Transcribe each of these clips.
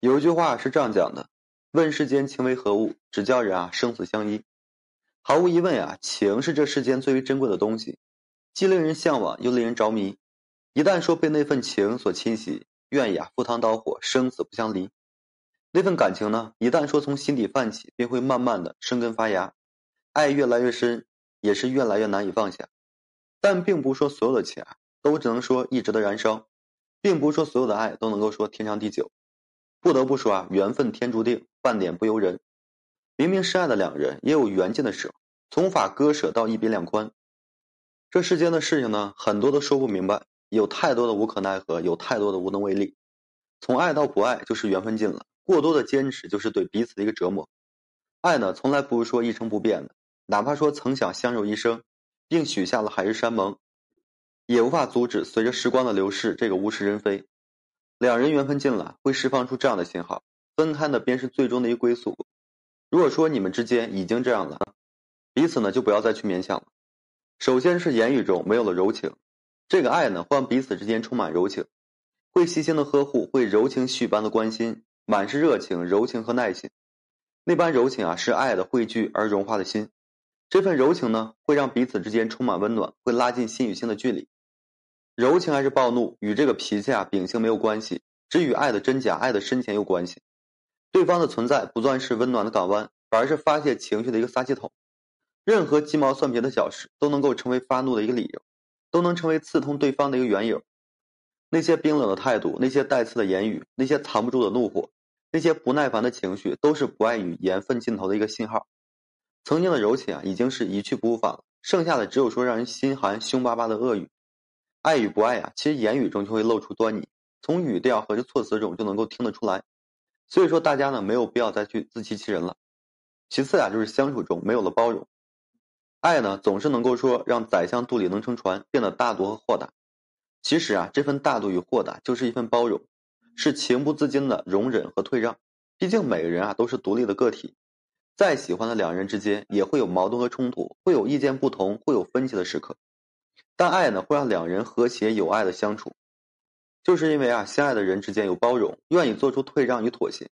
有一句话是这样讲的：“问世间情为何物，只叫人啊生死相依。”毫无疑问呀，情是这世间最为珍贵的东西，既令人向往，又令人着迷。一旦说被那份情所侵袭，愿意啊赴汤蹈火，生死不相离。那份感情呢，一旦说从心底泛起，便会慢慢的生根发芽，爱越来越深，也是越来越难以放下。但并不是说所有的情啊，都只能说一直的燃烧，并不是说所有的爱都能够说天长地久。不得不说啊，缘分天注定，半点不由人。明明深爱的两人，也有缘尽的时候，从无法割舍到一别两宽。这世间的事情呢，很多都说不明白，有太多的无可奈何，有太多的无能为力。从爱到不爱，就是缘分尽了。过多的坚持，就是对彼此的一个折磨。爱呢，从来不是说一成不变的，哪怕说曾想相守一生，并许下了海誓山盟，也无法阻止随着时光的流逝，这个物是人非。两人缘分尽了，会释放出这样的信号：分开呢，便是最终的一归宿。如果说你们之间已经这样了，彼此呢就不要再去勉强了。首先是言语中没有了柔情，这个爱呢会让彼此之间充满柔情，会细心的呵护，会柔情絮般的关心，满是热情、柔情和耐心。那般柔情啊，是爱的汇聚而融化的心。这份柔情呢，会让彼此之间充满温暖，会拉近心与心的距离。柔情还是暴怒，与这个脾气啊秉性没有关系，只与爱的真假、爱的深浅有关系。对方的存在不算是温暖的港湾，反而是发泄情绪的一个撒气筒。任何鸡毛蒜皮的小事都能够成为发怒的一个理由，都能成为刺痛对方的一个缘由。那些冰冷的态度，那些带刺的言语，那些藏不住的怒火，那些不耐烦的情绪，都是不爱与缘分尽头的一个信号。曾经的柔情啊，已经是一去不复返了，剩下的只有说让人心寒、凶巴巴的恶语。爱与不爱呀，其实言语中就会露出端倪，从语调和这措辞中就能够听得出来。所以说，大家呢没有必要再去自欺欺人了。其次呀，就是相处中没有了包容。爱呢总是能够说让宰相肚里能撑船，变得大度和豁达。其实啊，这份大度与豁达就是一份包容，是情不自禁的容忍和退让。毕竟每个人啊都是独立的个体，再喜欢的两人之间也会有矛盾和冲突，会有意见不同，会有分歧的时刻。但爱呢，会让两人和谐有爱的相处，就是因为啊，相爱的人之间有包容，愿意做出退让与妥协。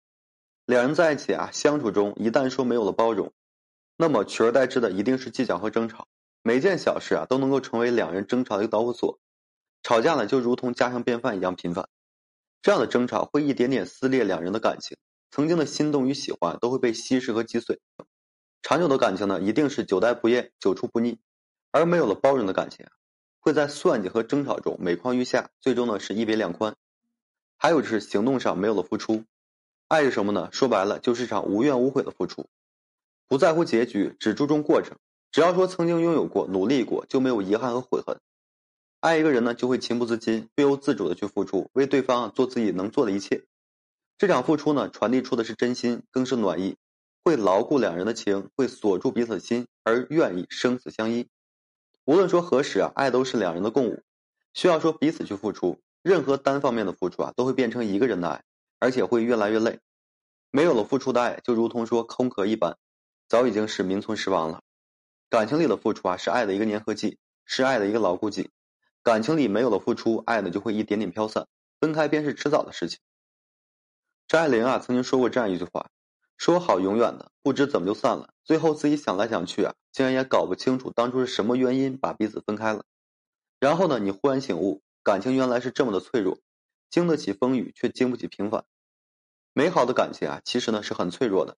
两人在一起啊，相处中一旦说没有了包容，那么取而代之的一定是计较和争吵，每件小事啊都能够成为两人争吵的一个导火索。吵架呢，就如同家常便饭一样频繁。这样的争吵会一点点撕裂两人的感情，曾经的心动与喜欢都会被稀释和击碎。长久的感情呢，一定是久待不厌，久处不腻，而没有了包容的感情。会在算计和争吵中每况愈下，最终呢是一别两宽。还有就是行动上没有了付出，爱是什么呢？说白了就是一场无怨无悔的付出，不在乎结局，只注重过程。只要说曾经拥有过、努力过，就没有遗憾和悔恨。爱一个人呢，就会情不自禁、不由自主的去付出，为对方做自己能做的一切。这场付出呢，传递出的是真心，更是暖意，会牢固两人的情，会锁住彼此的心，而愿意生死相依。无论说何时啊，爱都是两人的共舞，需要说彼此去付出。任何单方面的付出啊，都会变成一个人的爱，而且会越来越累。没有了付出的爱，就如同说空壳一般，早已经是名存实亡了。感情里的付出啊，是爱的一个粘合剂，是爱的一个牢固剂。感情里没有了付出，爱呢就会一点点飘散，分开便是迟早的事情。张爱玲啊，曾经说过这样一句话。说好永远的，不知怎么就散了。最后自己想来想去啊，竟然也搞不清楚当初是什么原因把彼此分开了。然后呢，你忽然醒悟，感情原来是这么的脆弱，经得起风雨，却经不起平凡。美好的感情啊，其实呢是很脆弱的，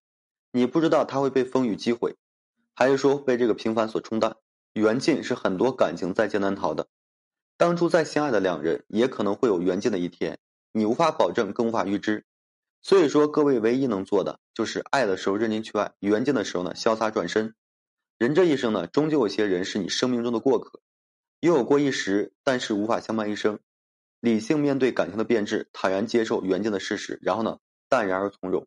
你不知道它会被风雨击毁，还是说被这个平凡所冲淡。缘尽是很多感情在劫难逃的。当初再相爱的两人，也可能会有缘尽的一天，你无法保证，更无法预知。所以说，各位唯一能做的就是爱的时候认真去爱，缘尽的时候呢潇洒转身。人这一生呢，终究有些人是你生命中的过客，拥有过一时，但是无法相伴一生。理性面对感情的变质，坦然接受缘尽的事实，然后呢，淡然而从容。